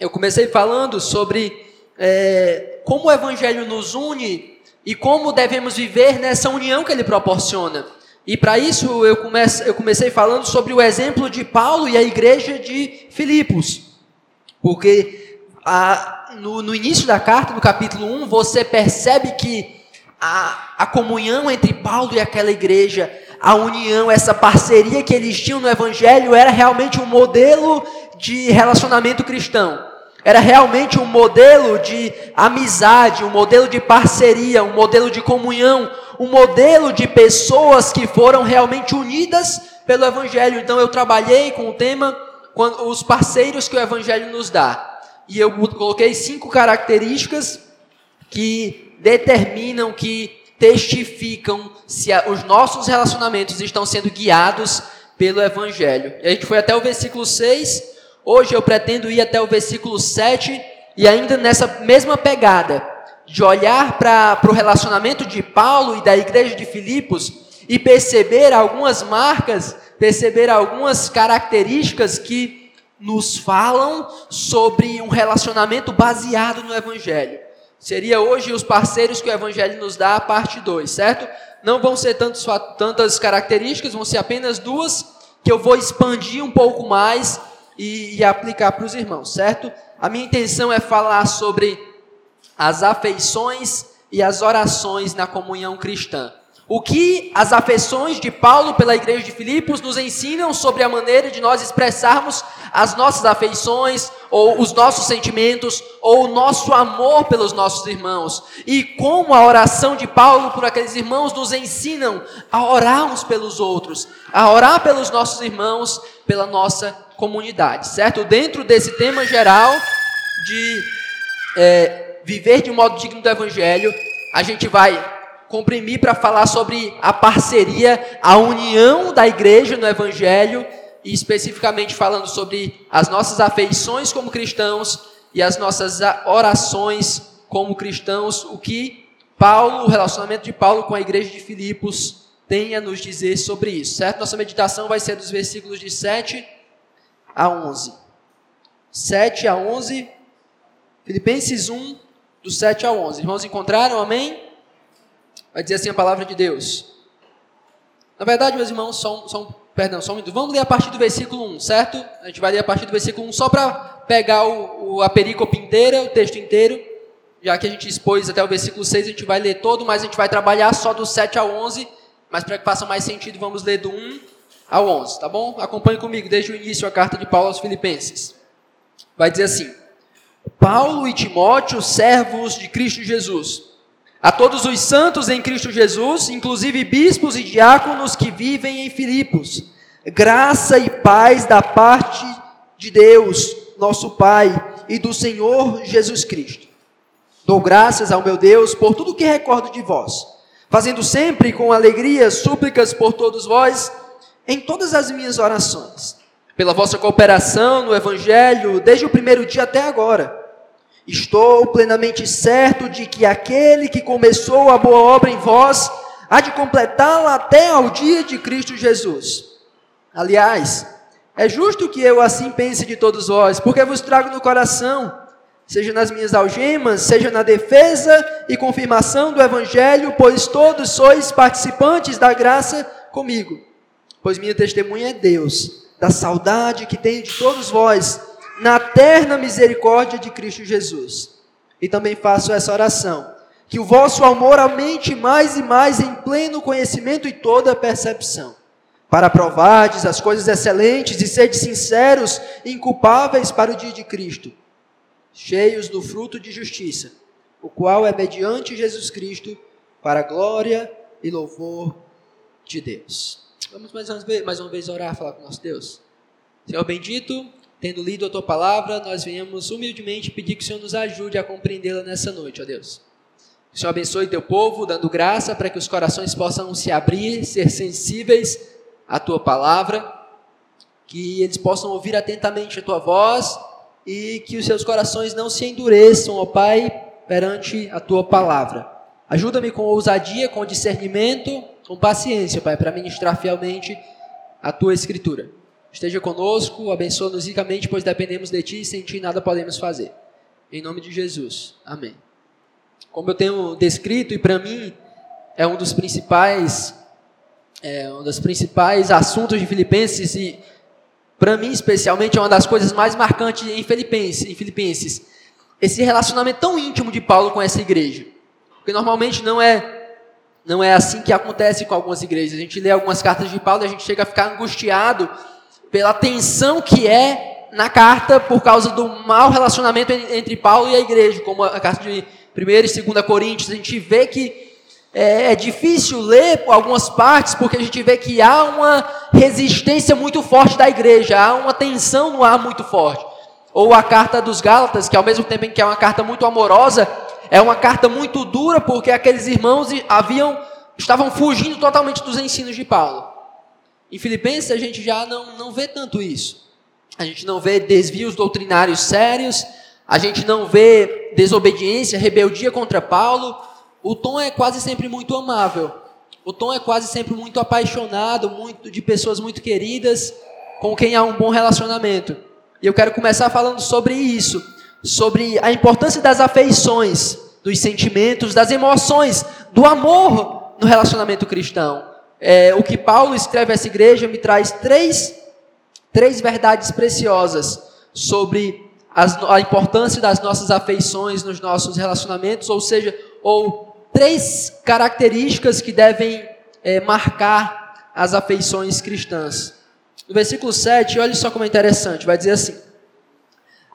eu comecei falando sobre é, como o Evangelho nos une e como devemos viver nessa união que ele proporciona. E para isso eu, comece, eu comecei falando sobre o exemplo de Paulo e a igreja de Filipos. Porque a, no, no, início da carta, no capítulo 1, você percebe que a, a comunhão entre Paulo e aquela igreja, a união, essa parceria que eles tinham no Evangelho, era realmente um modelo de relacionamento cristão. Era realmente um modelo de amizade, um modelo de parceria, um modelo de comunhão, um modelo de pessoas que foram realmente unidas pelo Evangelho. Então eu trabalhei com o tema os parceiros que o Evangelho nos dá. E eu coloquei cinco características que determinam, que testificam se os nossos relacionamentos estão sendo guiados pelo Evangelho. E a gente foi até o versículo 6. Hoje eu pretendo ir até o versículo 7 e ainda nessa mesma pegada de olhar para o relacionamento de Paulo e da igreja de Filipos e perceber algumas marcas, perceber algumas características que nos falam sobre um relacionamento baseado no Evangelho. Seria hoje os parceiros que o Evangelho nos dá, parte 2, certo? Não vão ser tantos, tantas características, vão ser apenas duas, que eu vou expandir um pouco mais e, e aplicar para os irmãos, certo? A minha intenção é falar sobre as afeições e as orações na comunhão cristã. O que as afeições de Paulo pela igreja de Filipos nos ensinam sobre a maneira de nós expressarmos as nossas afeições, ou os nossos sentimentos, ou o nosso amor pelos nossos irmãos. E como a oração de Paulo por aqueles irmãos nos ensinam a orar uns pelos outros, a orar pelos nossos irmãos, pela nossa comunidade, certo? Dentro desse tema geral de é, viver de um modo digno do Evangelho, a gente vai comprimir para falar sobre a parceria, a união da igreja no Evangelho, e especificamente falando sobre as nossas afeições como cristãos e as nossas orações como cristãos, o que Paulo, o relacionamento de Paulo com a igreja de Filipos tem a nos dizer sobre isso, certo? Nossa meditação vai ser dos versículos de 7 a 11. 7 a 11, Filipenses 1, do 7 ao 11. Irmãos, encontraram? Amém? Vai dizer assim a palavra de Deus. Na verdade, meus irmãos, só só perdão, só um minuto. Vamos ler a partir do versículo 1, certo? A gente vai ler a partir do versículo 1 só para pegar o, o, a perícope inteira, o texto inteiro. Já que a gente expôs até o versículo 6, a gente vai ler todo, mas a gente vai trabalhar só do 7 ao 11. Mas para que faça mais sentido, vamos ler do 1 ao 11, tá bom? Acompanhe comigo desde o início a carta de Paulo aos Filipenses. Vai dizer assim: Paulo e Timóteo, servos de Cristo Jesus. A todos os santos em Cristo Jesus, inclusive bispos e diáconos que vivem em Filipos, graça e paz da parte de Deus, nosso Pai, e do Senhor Jesus Cristo. Dou graças ao meu Deus por tudo que recordo de vós, fazendo sempre com alegria súplicas por todos vós, em todas as minhas orações, pela vossa cooperação no Evangelho, desde o primeiro dia até agora Estou plenamente certo de que aquele que começou a boa obra em vós há de completá-la até ao dia de Cristo Jesus. Aliás, é justo que eu assim pense de todos vós, porque vos trago no coração, seja nas minhas algemas, seja na defesa e confirmação do Evangelho, pois todos sois participantes da graça comigo. Pois minha testemunha é Deus, da saudade que tenho de todos vós na terna misericórdia de Cristo Jesus. E também faço essa oração: que o vosso amor aumente mais e mais em pleno conhecimento e toda percepção, para provardes as coisas excelentes e seres sinceros e inculpáveis para o dia de Cristo, cheios do fruto de justiça, o qual é mediante Jesus Cristo, para glória e louvor de Deus. Vamos mais uma vez, mais uma vez orar, falar com nosso Deus. Senhor bendito, Tendo lido a tua palavra, nós viemos humildemente pedir que o Senhor nos ajude a compreendê-la nessa noite, ó Deus. Que o Senhor abençoe teu povo, dando graça para que os corações possam se abrir, ser sensíveis à tua palavra, que eles possam ouvir atentamente a tua voz e que os seus corações não se endureçam, ó Pai, perante a tua palavra. Ajuda-me com ousadia, com discernimento, com paciência, Pai, para ministrar fielmente a tua escritura. esteja conosco, abençoa-nos ricamente, pois dependemos de Ti e sem Ti nada podemos fazer. Em nome de Jesus. Amém. Como eu tenho descrito, e para mim é um dos principais, é um dos principais assuntos de Filipenses, e para mim especialmente é uma das coisas mais marcantes em Filipenses, em Filipenses, esse relacionamento tão íntimo de Paulo com essa igreja. Porque normalmente não é não é assim que acontece com algumas igrejas. A gente lê algumas cartas de Paulo e a gente chega a ficar angustiado pela tensão que é na carta por causa do mau relacionamento entre Paulo e a igreja, como a carta de 1 e 2 Coríntios. A gente vê que é, é difícil ler algumas partes porque a gente vê que há uma resistência muito forte da igreja, há uma tensão no ar muito forte. Ou a carta dos Gálatas, que ao mesmo tempo em que é uma carta muito amorosa, é uma carta muito dura porque aqueles irmãos haviam estavam fugindo totalmente dos ensinos de Paulo. Em Filipenses a gente já não, não vê tanto isso. A gente não vê desvios doutrinários sérios, a gente não vê desobediência, rebeldia contra Paulo. O tom é quase sempre muito amável. O tom é quase sempre muito apaixonado, muito de pessoas muito queridas, com quem há um bom relacionamento. E eu quero começar falando sobre isso sobre a importância das afeições, dos sentimentos, das emoções, do amor no relacionamento cristão. É, o que Paulo escreve a essa igreja me traz três, três verdades preciosas sobre as, a importância das nossas afeições nos nossos relacionamentos, ou seja, ou três características que devem é, marcar as afeições cristãs. No versículo 7, olha só como é interessante, vai dizer assim: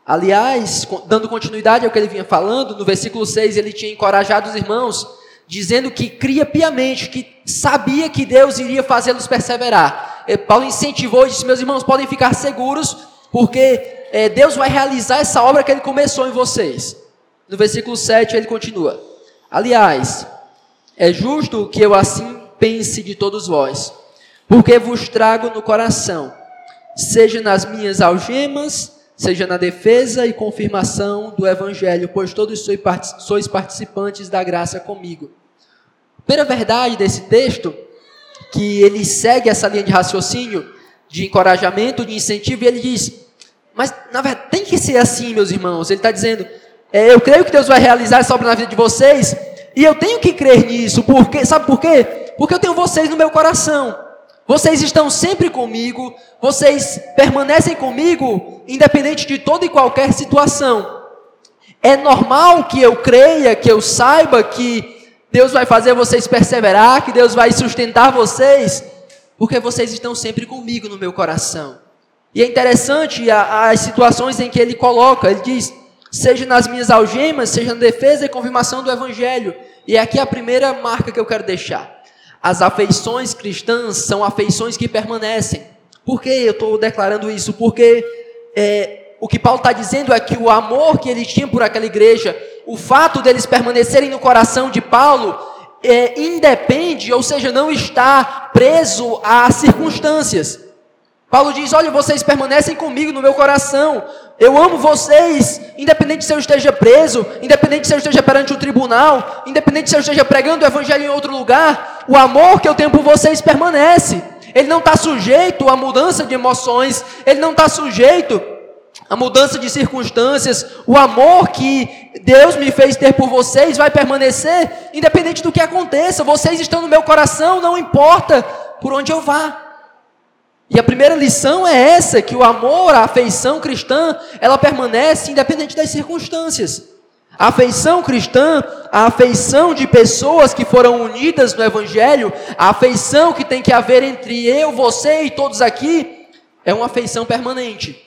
Aliás, dando continuidade ao que ele vinha falando, no versículo 6 ele tinha encorajado os irmãos, dizendo que cria piamente, que sabia que Deus iria fazê-los perseverar. E Paulo incentivou e disse: Meus irmãos, podem ficar seguros, porque é, Deus vai realizar essa obra que ele começou em vocês. No versículo 7 ele continua: Aliás, é justo que eu assim pense de todos vós, porque vos trago no coração, seja nas minhas algemas, seja na defesa e confirmação do Evangelho, pois todos sois participantes da graça comigo. Primeira verdade desse texto, que ele segue essa linha de raciocínio, de encorajamento, de incentivo, e ele diz: Mas na verdade tem que ser assim, meus irmãos. Ele está dizendo: é, Eu creio que Deus vai realizar essa obra na vida de vocês, e eu tenho que crer nisso, porque, sabe por quê? Porque eu tenho vocês no meu coração. Vocês estão sempre comigo, vocês permanecem comigo, independente de toda e qualquer situação. É normal que eu creia, que eu saiba que Deus vai fazer vocês perseverar, que Deus vai sustentar vocês, porque vocês estão sempre comigo no meu coração. E é interessante as situações em que ele coloca, ele diz: seja nas minhas algemas, seja na defesa e confirmação do Evangelho. E é aqui a primeira marca que eu quero deixar. As afeições cristãs são afeições que permanecem. Por que eu estou declarando isso? Porque é, o que Paulo está dizendo é que o amor que ele tinha por aquela igreja, o fato deles permanecerem no coração de Paulo, é, independe, ou seja, não está preso a circunstâncias. Paulo diz: Olha, vocês permanecem comigo no meu coração. Eu amo vocês, independente se eu esteja preso, independente se eu esteja perante um tribunal, independente se eu esteja pregando o evangelho em outro lugar. O amor que eu tenho por vocês permanece. Ele não está sujeito a mudança de emoções, ele não está sujeito a mudança de circunstâncias. O amor que Deus me fez ter por vocês vai permanecer, independente do que aconteça. Vocês estão no meu coração, não importa por onde eu vá. E a primeira lição é essa, que o amor, a afeição cristã, ela permanece independente das circunstâncias. A afeição cristã, a afeição de pessoas que foram unidas no Evangelho, a afeição que tem que haver entre eu, você e todos aqui, é uma afeição permanente.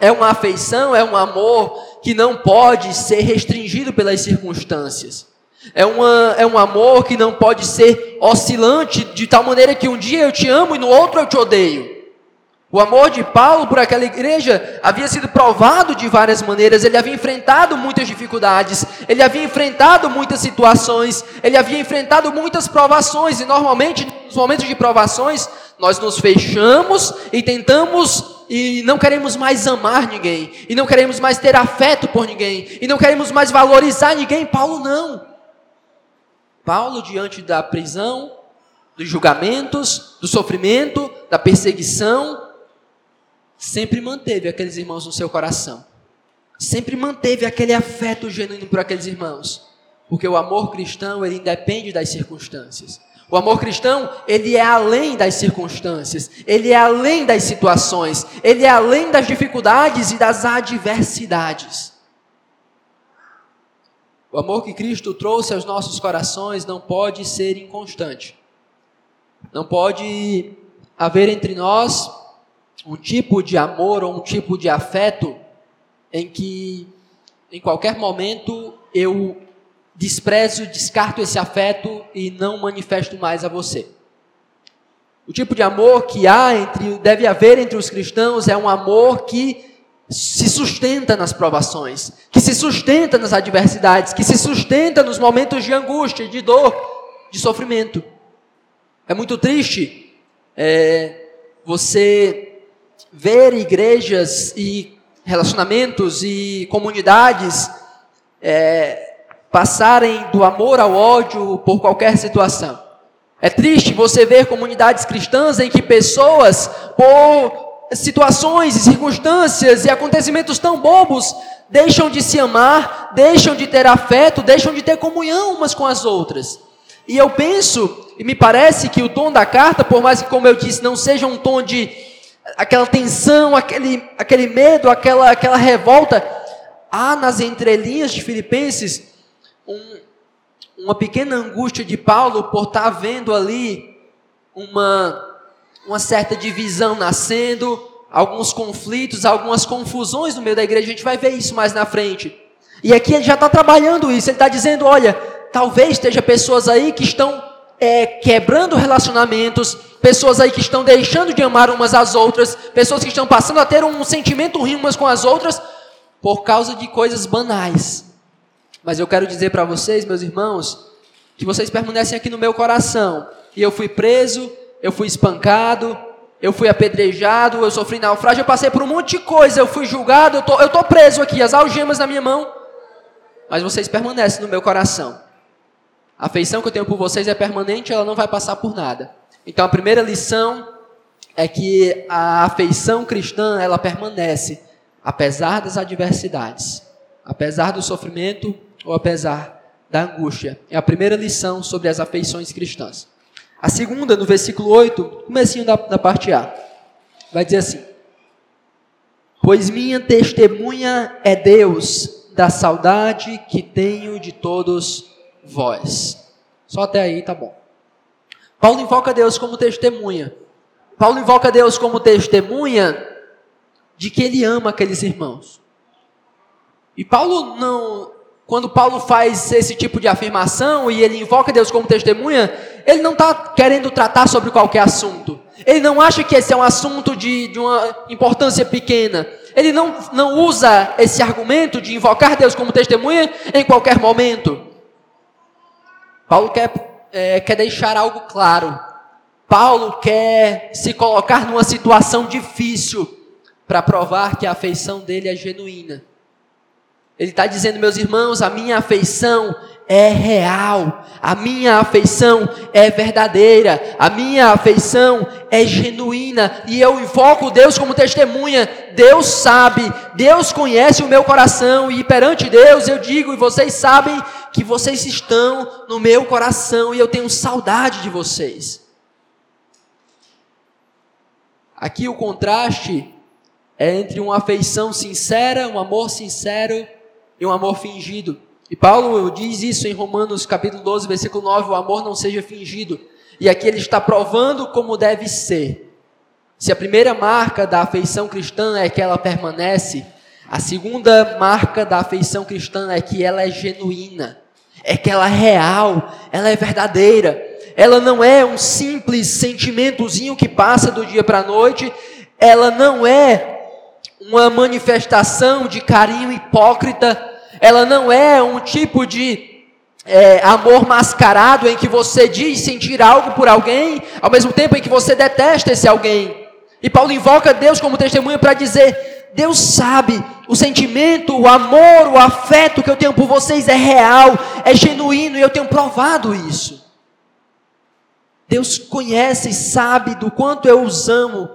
É uma afeição, é um amor que não pode ser restringido pelas circunstâncias. É, uma, é um amor que não pode ser oscilante de tal maneira que um dia eu te amo e no outro eu te odeio. O amor de Paulo por aquela igreja havia sido provado de várias maneiras, ele havia enfrentado muitas dificuldades, ele havia enfrentado muitas situações, ele havia enfrentado muitas provações, e normalmente, nos momentos de provações, nós nos fechamos e tentamos e não queremos mais amar ninguém, e não queremos mais ter afeto por ninguém, e não queremos mais valorizar ninguém. Paulo não. Paulo, diante da prisão, dos julgamentos, do sofrimento, da perseguição, sempre manteve aqueles irmãos no seu coração. Sempre manteve aquele afeto genuíno por aqueles irmãos. Porque o amor cristão, ele independe das circunstâncias. O amor cristão, ele é além das circunstâncias, ele é além das situações, ele é além das dificuldades e das adversidades. O amor que Cristo trouxe aos nossos corações não pode ser inconstante. Não pode haver entre nós um tipo de amor ou um tipo de afeto em que, em qualquer momento, eu desprezo, descarto esse afeto e não manifesto mais a você. O tipo de amor que há entre, deve haver entre os cristãos é um amor que se sustenta nas provações, que se sustenta nas adversidades, que se sustenta nos momentos de angústia, de dor, de sofrimento. É muito triste é, você ver igrejas e relacionamentos e comunidades é, passarem do amor ao ódio por qualquer situação. É triste você ver comunidades cristãs em que pessoas, por situações e circunstâncias e acontecimentos tão bobos, deixam de se amar, deixam de ter afeto, deixam de ter comunhão umas com as outras. E eu penso, e me parece que o tom da carta, por mais que, como eu disse, não seja um tom de aquela tensão, aquele, aquele medo, aquela, aquela revolta, há nas entrelinhas de Filipenses um, uma pequena angústia de Paulo por estar vendo ali uma, uma certa divisão nascendo, alguns conflitos, algumas confusões no meio da igreja. A gente vai ver isso mais na frente. E aqui ele já está trabalhando isso. Ele está dizendo: olha, talvez esteja pessoas aí que estão é, quebrando relacionamentos, pessoas aí que estão deixando de amar umas às outras, pessoas que estão passando a ter um sentimento ruim umas com as outras por causa de coisas banais. Mas eu quero dizer para vocês, meus irmãos, que vocês permanecem aqui no meu coração. E eu fui preso, eu fui espancado, eu fui apedrejado, eu sofri naufrágio, eu passei por um monte de coisa, eu fui julgado, eu tô, tô preso aqui, as algemas na minha mão. Mas vocês permanecem no meu coração. A afeição que eu tenho por vocês é permanente, ela não vai passar por nada. Então a primeira lição é que a afeição cristã, ela permanece apesar das adversidades, apesar do sofrimento, ou apesar da angústia. É a primeira lição sobre as afeições cristãs. A segunda, no versículo 8, comecinho da, da parte A, vai dizer assim: Pois minha testemunha é Deus da saudade que tenho de todos vós. Só até aí tá bom. Paulo invoca Deus como testemunha. Paulo invoca Deus como testemunha de que ele ama aqueles irmãos. E Paulo não quando Paulo faz esse tipo de afirmação e ele invoca Deus como testemunha, ele não está querendo tratar sobre qualquer assunto. Ele não acha que esse é um assunto de, de uma importância pequena. Ele não, não usa esse argumento de invocar Deus como testemunha em qualquer momento. Paulo quer, é, quer deixar algo claro. Paulo quer se colocar numa situação difícil para provar que a afeição dele é genuína. Ele está dizendo, meus irmãos, a minha afeição é real, a minha afeição é verdadeira, a minha afeição é genuína, e eu invoco Deus como testemunha. Deus sabe, Deus conhece o meu coração, e perante Deus eu digo, e vocês sabem que vocês estão no meu coração, e eu tenho saudade de vocês. Aqui o contraste é entre uma afeição sincera, um amor sincero e um amor fingido. E Paulo diz isso em Romanos capítulo 12, versículo 9, o amor não seja fingido. E aqui ele está provando como deve ser. Se a primeira marca da afeição cristã é que ela permanece, a segunda marca da afeição cristã é que ela é genuína, é que ela é real, ela é verdadeira. Ela não é um simples sentimentozinho que passa do dia para a noite, ela não é uma manifestação de carinho hipócrita, ela não é um tipo de é, amor mascarado em que você diz sentir algo por alguém, ao mesmo tempo em que você detesta esse alguém. E Paulo invoca Deus como testemunha para dizer: Deus sabe, o sentimento, o amor, o afeto que eu tenho por vocês é real, é genuíno e eu tenho provado isso. Deus conhece e sabe do quanto eu os amo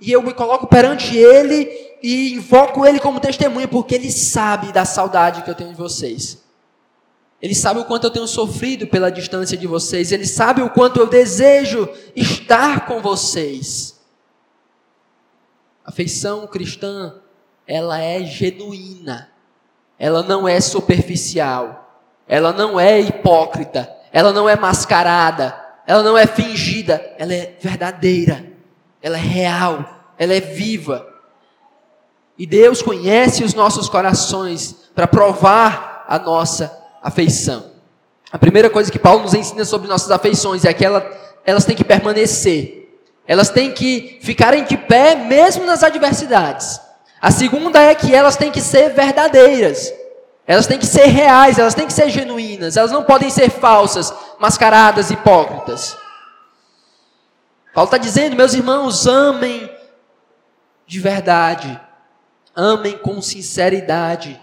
e eu me coloco perante Ele e invoco Ele como testemunha, porque Ele sabe da saudade que eu tenho de vocês. Ele sabe o quanto eu tenho sofrido pela distância de vocês. Ele sabe o quanto eu desejo estar com vocês. A cristã, ela é genuína. Ela não é superficial. Ela não é hipócrita. Ela não é mascarada. Ela não é fingida. Ela é verdadeira. Ela é real. Ela é viva. E Deus conhece os nossos corações para provar a nossa afeição. A primeira coisa que Paulo nos ensina sobre nossas afeições é que ela, elas têm que permanecer. Elas têm que ficarem de pé mesmo nas adversidades. A segunda é que elas têm que ser verdadeiras. Elas têm que ser reais, elas têm que ser genuínas. Elas não podem ser falsas, mascaradas, hipócritas. Paulo está dizendo, meus irmãos, amem de verdade. Amem com sinceridade.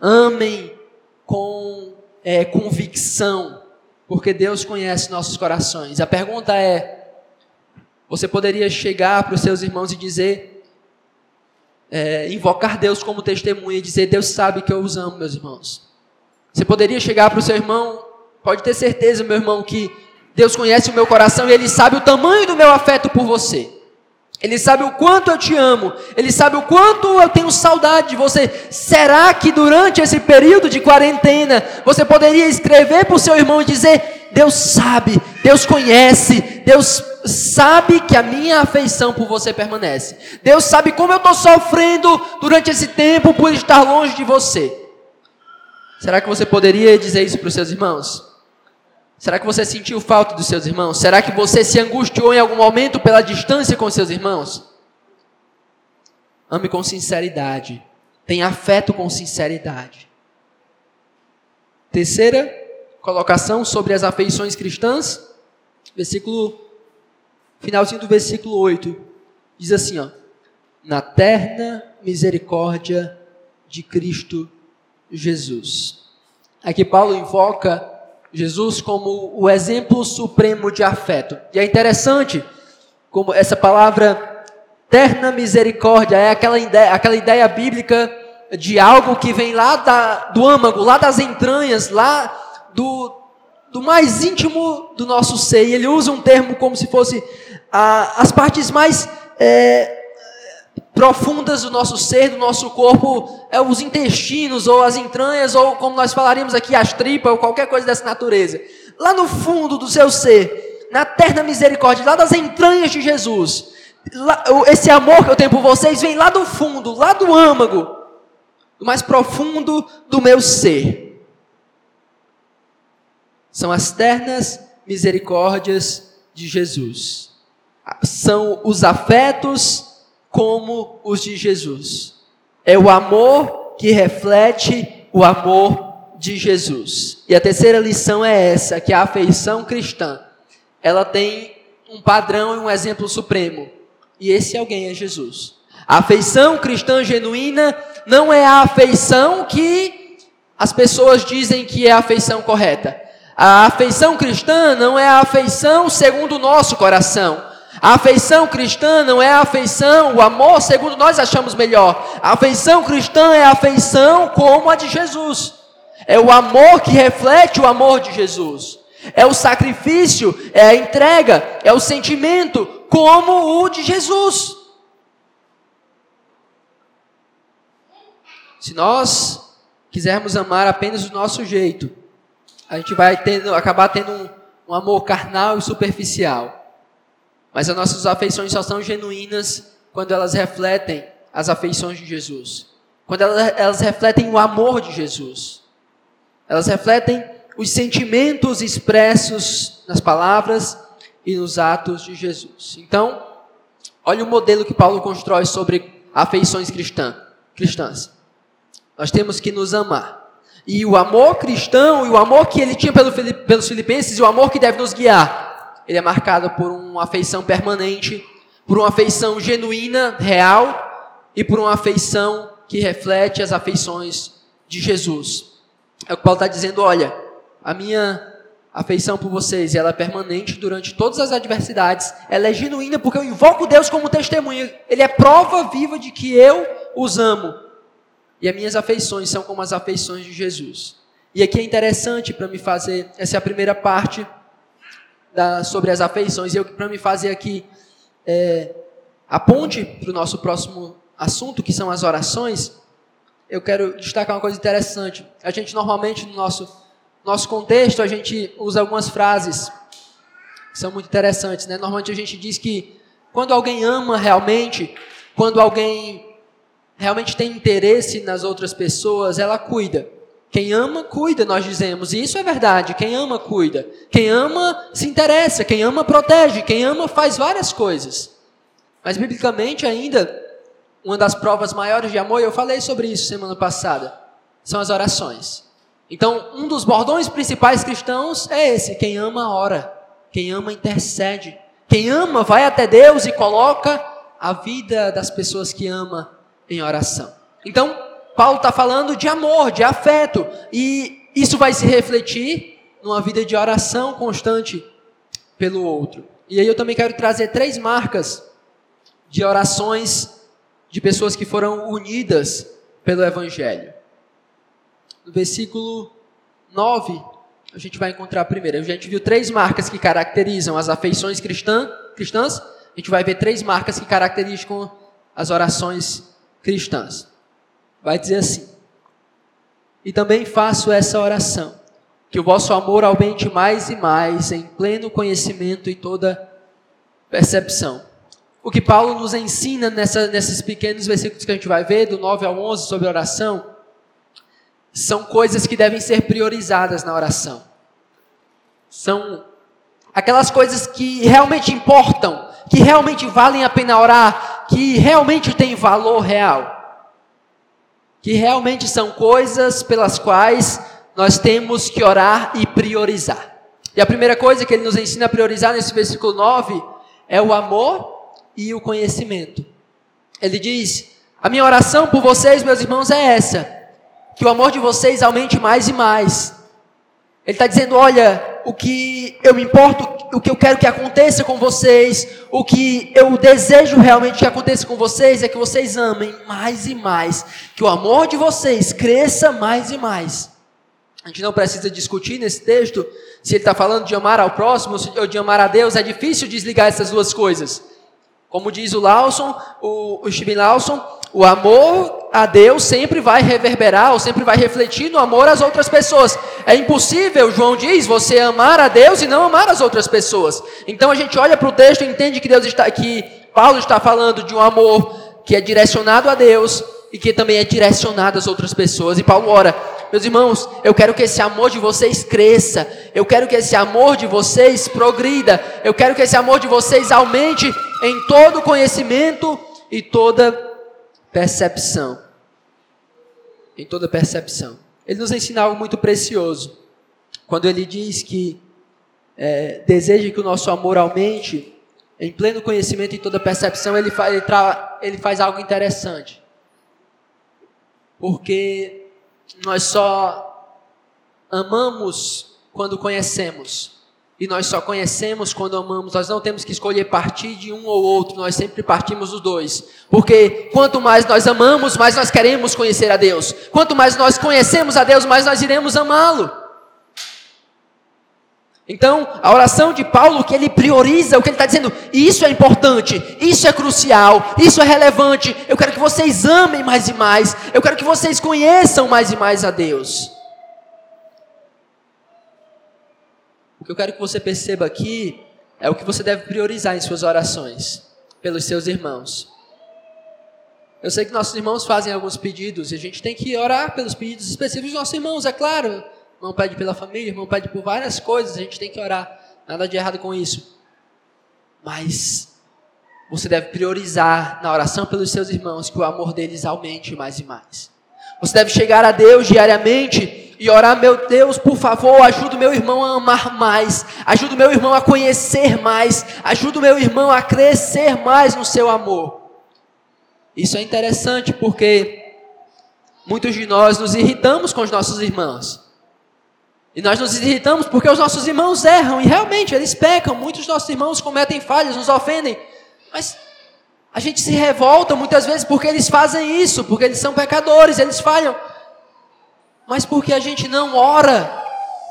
Amem com é, convicção, porque Deus conhece nossos corações. A pergunta é: você poderia chegar para os seus irmãos e dizer, é, invocar Deus como testemunha e dizer: Deus sabe que eu os amo, meus irmãos. Você poderia chegar para o seu irmão, pode ter certeza, meu irmão, que Deus conhece o meu coração e Ele sabe o tamanho do meu afeto por você. Ele sabe o quanto eu te amo. Ele sabe o quanto eu tenho saudade de você. Será que durante esse período de quarentena você poderia escrever para o seu irmão e dizer: Deus sabe, Deus conhece, Deus sabe que a minha afeição por você permanece. Deus sabe como eu estou sofrendo durante esse tempo por estar longe de você. Será que você poderia dizer isso para os seus irmãos? Será que você sentiu falta dos seus irmãos? Será que você se angustiou em algum momento pela distância com seus irmãos? Ame com sinceridade. Tenha afeto com sinceridade. Terceira colocação sobre as afeições cristãs, versículo finalzinho do versículo 8. Diz assim, ó: Na terna misericórdia de Cristo Jesus. Aqui Paulo invoca Jesus como o exemplo supremo de afeto. E é interessante como essa palavra terna misericórdia é aquela ideia, aquela ideia bíblica de algo que vem lá da, do âmago, lá das entranhas, lá do, do mais íntimo do nosso ser. E ele usa um termo como se fosse ah, as partes mais é, profundas do nosso ser, do nosso corpo, é os intestinos ou as entranhas ou como nós falaríamos aqui as tripas ou qualquer coisa dessa natureza. Lá no fundo do seu ser, na terna misericórdia, lá das entranhas de Jesus. Lá, esse amor que eu tenho por vocês vem lá do fundo, lá do âmago, do mais profundo do meu ser. São as ternas misericórdias de Jesus. São os afetos como os de Jesus. É o amor que reflete o amor de Jesus. E a terceira lição é essa, que a afeição cristã, ela tem um padrão e um exemplo supremo. E esse alguém é Jesus. A afeição cristã genuína não é a afeição que as pessoas dizem que é a afeição correta. A afeição cristã não é a afeição segundo o nosso coração. A afeição cristã não é a afeição, o amor segundo nós achamos melhor. A afeição cristã é a afeição como a de Jesus. É o amor que reflete o amor de Jesus. É o sacrifício, é a entrega, é o sentimento como o de Jesus. Se nós quisermos amar apenas do nosso jeito, a gente vai tendo, acabar tendo um, um amor carnal e superficial. Mas as nossas afeições só são genuínas quando elas refletem as afeições de Jesus. Quando elas, refletem o amor de Jesus. Elas refletem os sentimentos expressos nas palavras e nos atos de Jesus. Então, olha o modelo que Paulo constrói sobre afeições cristã, cristãs. Nós temos que nos amar. E o amor cristão, e o amor que ele tinha pelos filipenses, e o amor que deve nos guiar, ele é marcado por uma afeição permanente, por uma afeição genuína, real, e por uma afeição que reflete as afeições de Jesus. É o que Paulo está dizendo, olha, a minha afeição por vocês ela é permanente durante todas as adversidades. Ela é genuína porque eu invoco Deus como testemunha. Ele é prova viva de que eu os amo. E as minhas afeições são como as afeições de Jesus. E aqui é interessante para me fazer, essa é a primeira parte da, sobre as afeições. E para me fazer aqui é, a ponte para o nosso próximo assunto, que são as orações, eu quero destacar uma coisa interessante. A gente normalmente no nosso nosso contexto, a gente usa algumas frases que são muito interessantes. Né? Normalmente a gente diz que quando alguém ama realmente, quando alguém realmente tem interesse nas outras pessoas, ela cuida. Quem ama, cuida, nós dizemos. E isso é verdade. Quem ama, cuida. Quem ama, se interessa. Quem ama, protege. Quem ama, faz várias coisas. Mas, biblicamente, ainda, uma das provas maiores de amor, eu falei sobre isso semana passada, são as orações. Então, um dos bordões principais cristãos é esse: quem ama, ora. Quem ama, intercede. Quem ama, vai até Deus e coloca a vida das pessoas que ama em oração. Então, Paulo está falando de amor, de afeto, e isso vai se refletir numa vida de oração constante pelo outro. E aí eu também quero trazer três marcas de orações de pessoas que foram unidas pelo Evangelho. No versículo 9, a gente vai encontrar a primeira. A gente viu três marcas que caracterizam as afeições cristã, cristãs. A gente vai ver três marcas que caracterizam as orações cristãs. Vai dizer assim: E também faço essa oração, que o vosso amor aumente mais e mais em pleno conhecimento e toda percepção. O que Paulo nos ensina nessa, nesses pequenos versículos que a gente vai ver, do 9 ao 11, sobre oração, são coisas que devem ser priorizadas na oração. São aquelas coisas que realmente importam, que realmente valem a pena orar, que realmente têm valor real. Que realmente são coisas pelas quais nós temos que orar e priorizar. E a primeira coisa que ele nos ensina a priorizar nesse versículo 9 é o amor e o conhecimento. Ele diz: A minha oração por vocês, meus irmãos, é essa que o amor de vocês aumente mais e mais. Ele está dizendo: olha, o que eu me importo, o que eu quero que aconteça com vocês, o que eu desejo realmente que aconteça com vocês é que vocês amem mais e mais, que o amor de vocês cresça mais e mais. A gente não precisa discutir nesse texto se ele está falando de amar ao próximo ou de amar a Deus, é difícil desligar essas duas coisas. Como diz o Lawson, o, o Steven Lawson, o amor a Deus sempre vai reverberar ou sempre vai refletir no amor às outras pessoas. É impossível, João diz, você amar a Deus e não amar as outras pessoas. Então a gente olha para o texto e entende que Deus está que Paulo está falando de um amor que é direcionado a Deus e que também é direcionado às outras pessoas. E Paulo ora, meus irmãos, eu quero que esse amor de vocês cresça. Eu quero que esse amor de vocês progrida. Eu quero que esse amor de vocês aumente em todo conhecimento e toda percepção. Em toda percepção. Ele nos ensina algo muito precioso. Quando ele diz que é, deseja que o nosso amor aumente, em pleno conhecimento e toda percepção, ele, fa ele, ele faz algo interessante. Porque nós só amamos quando conhecemos. E nós só conhecemos quando amamos, nós não temos que escolher partir de um ou outro, nós sempre partimos dos dois. Porque quanto mais nós amamos, mais nós queremos conhecer a Deus. Quanto mais nós conhecemos a Deus, mais nós iremos amá-lo. Então, a oração de Paulo, que ele prioriza o que ele está dizendo, isso é importante, isso é crucial, isso é relevante. Eu quero que vocês amem mais e mais, eu quero que vocês conheçam mais e mais a Deus. O que eu quero que você perceba aqui é o que você deve priorizar em suas orações pelos seus irmãos. Eu sei que nossos irmãos fazem alguns pedidos e a gente tem que orar pelos pedidos específicos dos nossos irmãos, é claro. Irmão pede pela família, irmão pede por várias coisas, a gente tem que orar. Nada de errado com isso. Mas você deve priorizar na oração pelos seus irmãos que o amor deles aumente mais e mais. Você deve chegar a Deus diariamente e orar, meu Deus, por favor, ajuda o meu irmão a amar mais, ajuda o meu irmão a conhecer mais, ajuda o meu irmão a crescer mais no seu amor. Isso é interessante porque muitos de nós nos irritamos com os nossos irmãos. E nós nos irritamos porque os nossos irmãos erram, e realmente eles pecam, muitos dos nossos irmãos cometem falhas, nos ofendem, mas a gente se revolta muitas vezes porque eles fazem isso, porque eles são pecadores, eles falham. Mas porque a gente não ora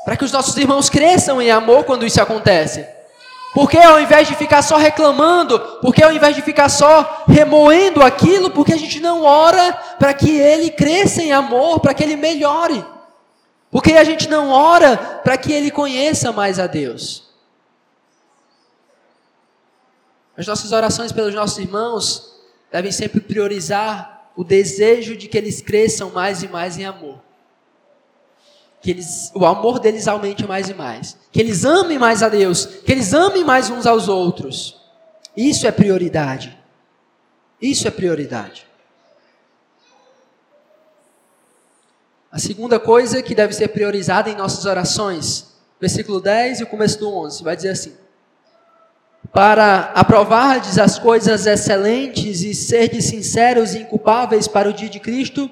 para que os nossos irmãos cresçam em amor quando isso acontece? Porque ao invés de ficar só reclamando, porque ao invés de ficar só remoendo aquilo, porque a gente não ora para que ele cresça em amor, para que ele melhore? Porque a gente não ora para que ele conheça mais a Deus. As nossas orações pelos nossos irmãos devem sempre priorizar o desejo de que eles cresçam mais e mais em amor. Que eles, o amor deles aumente mais e mais. Que eles amem mais a Deus. Que eles amem mais uns aos outros. Isso é prioridade. Isso é prioridade. A segunda coisa que deve ser priorizada em nossas orações, versículo 10 e o começo do 11, vai dizer assim: Para aprovardes as coisas excelentes e serdes sinceros e inculpáveis para o dia de Cristo,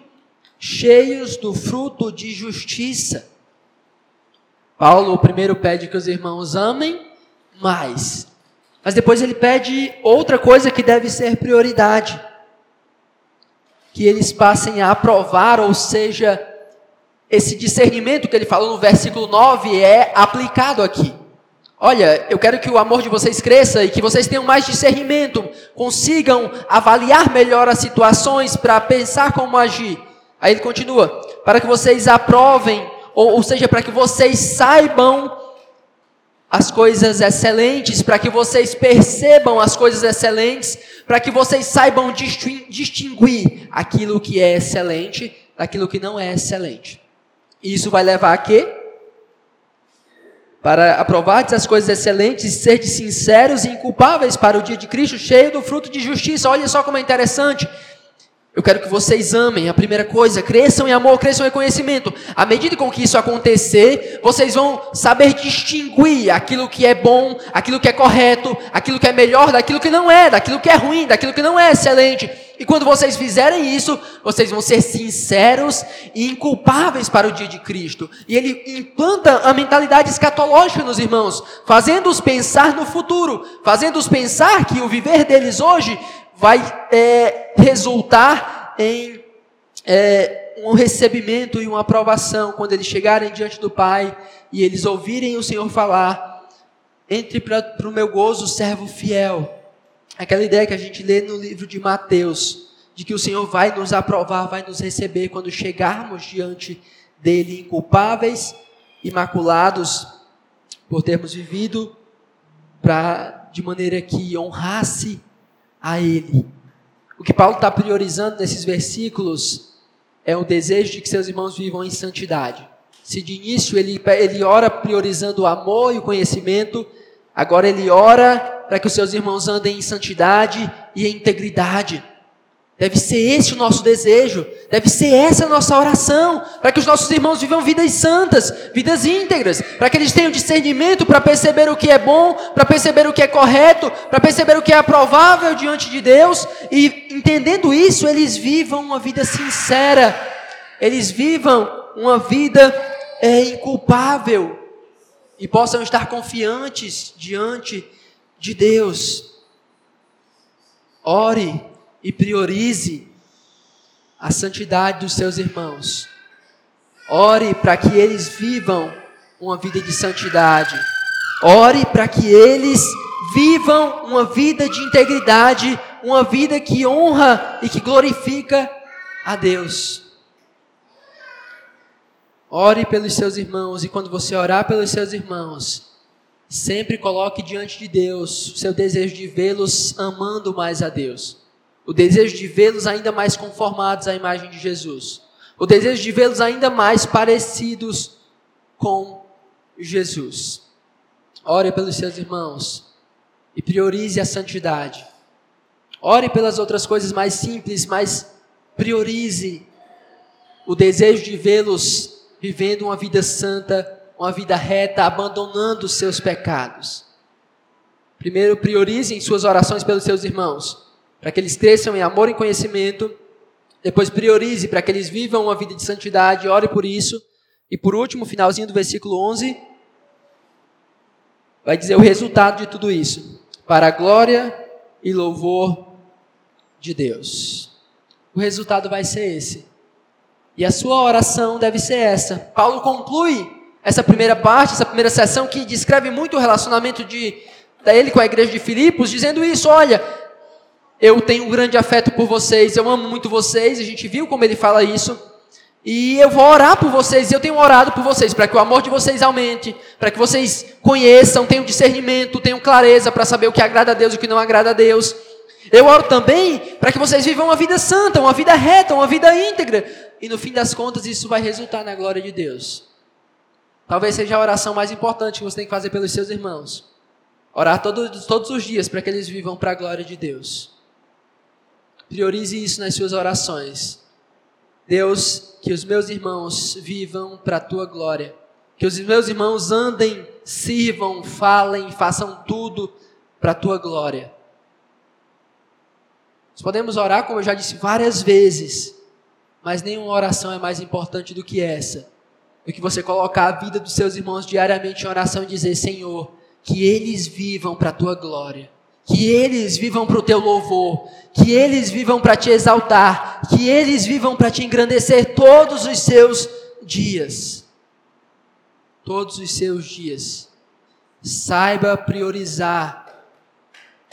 cheios do fruto de justiça. Paulo primeiro pede que os irmãos amem mais, mas depois ele pede outra coisa que deve ser prioridade: que eles passem a aprovar, ou seja, esse discernimento que ele falou no versículo 9 é aplicado aqui. Olha, eu quero que o amor de vocês cresça e que vocês tenham mais discernimento, consigam avaliar melhor as situações para pensar como agir. Aí ele continua: para que vocês aprovem, ou, ou seja, para que vocês saibam as coisas excelentes, para que vocês percebam as coisas excelentes, para que vocês saibam distinguir aquilo que é excelente daquilo que não é excelente. Isso vai levar a quê? Para aprovar as coisas excelentes e ser sinceros e inculpáveis para o dia de Cristo, cheio do fruto de justiça. Olha só como é interessante. Eu quero que vocês amem, a primeira coisa, cresçam em amor, cresçam em conhecimento. À medida com que isso acontecer, vocês vão saber distinguir aquilo que é bom, aquilo que é correto, aquilo que é melhor daquilo que não é, daquilo que é ruim, daquilo que não é excelente. E quando vocês fizerem isso, vocês vão ser sinceros e inculpáveis para o dia de Cristo. E ele implanta a mentalidade escatológica nos irmãos, fazendo-os pensar no futuro, fazendo-os pensar que o viver deles hoje vai é, resultar em é, um recebimento e uma aprovação quando eles chegarem diante do Pai e eles ouvirem o Senhor falar: entre para o meu gozo, servo fiel. Aquela ideia que a gente lê no livro de Mateus, de que o Senhor vai nos aprovar, vai nos receber quando chegarmos diante dele, inculpáveis, imaculados, por termos vivido pra, de maneira que honrasse a Ele. O que Paulo está priorizando nesses versículos é o desejo de que seus irmãos vivam em santidade. Se de início ele, ele ora priorizando o amor e o conhecimento, agora ele ora para que os seus irmãos andem em santidade e em integridade. Deve ser esse o nosso desejo, deve ser essa a nossa oração, para que os nossos irmãos vivam vidas santas, vidas íntegras, para que eles tenham discernimento para perceber o que é bom, para perceber o que é correto, para perceber o que é aprovável diante de Deus, e entendendo isso, eles vivam uma vida sincera, eles vivam uma vida é, inculpável, e possam estar confiantes diante de Deus. Ore e priorize a santidade dos seus irmãos. Ore para que eles vivam uma vida de santidade. Ore para que eles vivam uma vida de integridade, uma vida que honra e que glorifica a Deus. Ore pelos seus irmãos e quando você orar pelos seus irmãos, sempre coloque diante de Deus o seu desejo de vê-los amando mais a Deus o desejo de vê-los ainda mais conformados à imagem de Jesus, o desejo de vê-los ainda mais parecidos com Jesus. Ore pelos seus irmãos e priorize a santidade. Ore pelas outras coisas mais simples, mas priorize o desejo de vê-los vivendo uma vida santa, uma vida reta, abandonando os seus pecados. Primeiro, priorize em suas orações pelos seus irmãos para que eles cresçam em amor e conhecimento. Depois priorize para que eles vivam uma vida de santidade, ore por isso. E por último, finalzinho do versículo 11, vai dizer o resultado de tudo isso: para a glória e louvor de Deus. O resultado vai ser esse. E a sua oração deve ser essa. Paulo conclui essa primeira parte, essa primeira sessão que descreve muito o relacionamento de dele com a igreja de Filipos, dizendo isso, olha, eu tenho um grande afeto por vocês, eu amo muito vocês, a gente viu como ele fala isso. E eu vou orar por vocês, e eu tenho orado por vocês, para que o amor de vocês aumente, para que vocês conheçam, tenham discernimento, tenham clareza para saber o que agrada a Deus e o que não agrada a Deus. Eu oro também para que vocês vivam uma vida santa, uma vida reta, uma vida íntegra. E no fim das contas, isso vai resultar na glória de Deus. Talvez seja a oração mais importante que você tem que fazer pelos seus irmãos. Orar todos, todos os dias para que eles vivam para a glória de Deus. Priorize isso nas suas orações. Deus, que os meus irmãos vivam para a tua glória. Que os meus irmãos andem, sirvam, falem, façam tudo para a tua glória. Nós podemos orar, como eu já disse várias vezes, mas nenhuma oração é mais importante do que essa. Do que você colocar a vida dos seus irmãos diariamente em oração e dizer: Senhor, que eles vivam para a tua glória, que eles vivam para o teu louvor, que eles vivam para te exaltar, que eles vivam para te engrandecer todos os seus dias. Todos os seus dias. Saiba priorizar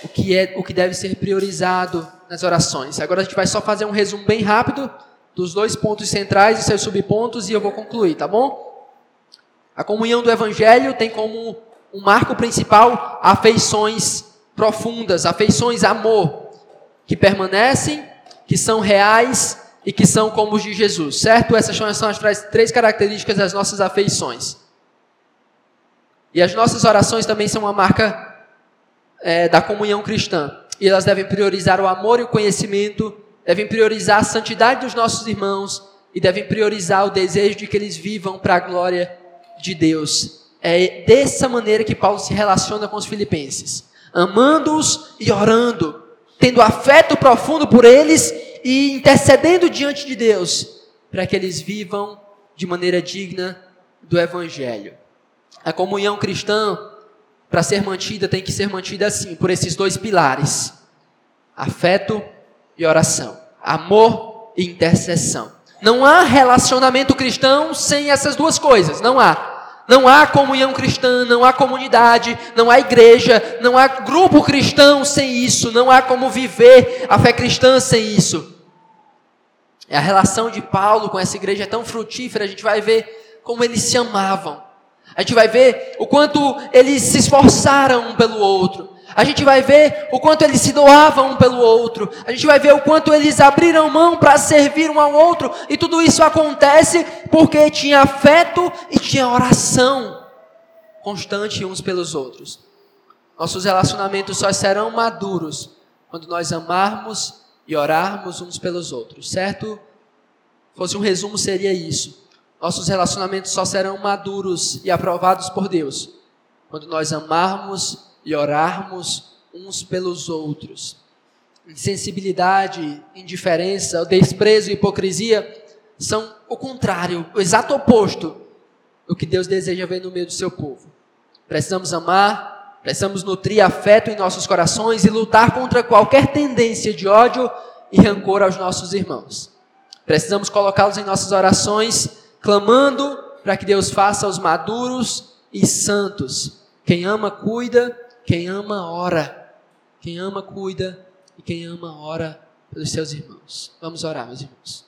o que é o que deve ser priorizado nas orações. Agora a gente vai só fazer um resumo bem rápido dos dois pontos centrais e seus subpontos e eu vou concluir, tá bom? A comunhão do evangelho tem como um marco principal afeições profundas, afeições amor, que permanecem, que são reais e que são como os de Jesus, certo? Essas são as três características das nossas afeições. E as nossas orações também são uma marca é, da comunhão cristã. E elas devem priorizar o amor e o conhecimento, devem priorizar a santidade dos nossos irmãos e devem priorizar o desejo de que eles vivam para a glória de Deus. É dessa maneira que Paulo se relaciona com os filipenses, amando-os e orando, tendo afeto profundo por eles e intercedendo diante de Deus, para que eles vivam de maneira digna do evangelho. A comunhão cristã para ser mantida, tem que ser mantida assim, por esses dois pilares: afeto e oração, amor e intercessão. Não há relacionamento cristão sem essas duas coisas, não há. Não há comunhão cristã, não há comunidade, não há igreja, não há grupo cristão sem isso, não há como viver a fé cristã sem isso. A relação de Paulo com essa igreja é tão frutífera, a gente vai ver como eles se amavam, a gente vai ver o quanto eles se esforçaram um pelo outro. A gente vai ver o quanto eles se doavam um pelo outro. A gente vai ver o quanto eles abriram mão para servir um ao outro. E tudo isso acontece porque tinha afeto e tinha oração constante uns pelos outros. Nossos relacionamentos só serão maduros quando nós amarmos e orarmos uns pelos outros, certo? Fosse um resumo, seria isso. Nossos relacionamentos só serão maduros e aprovados por Deus quando nós amarmos e orarmos uns pelos outros. Insensibilidade, indiferença, desprezo e hipocrisia são o contrário, o exato oposto do que Deus deseja ver no meio do seu povo. Precisamos amar, precisamos nutrir afeto em nossos corações e lutar contra qualquer tendência de ódio e rancor aos nossos irmãos. Precisamos colocá-los em nossas orações clamando para que Deus faça os maduros e santos. Quem ama, cuida, quem ama, ora. Quem ama, cuida, e quem ama, ora pelos seus irmãos. Vamos orar, meus irmãos.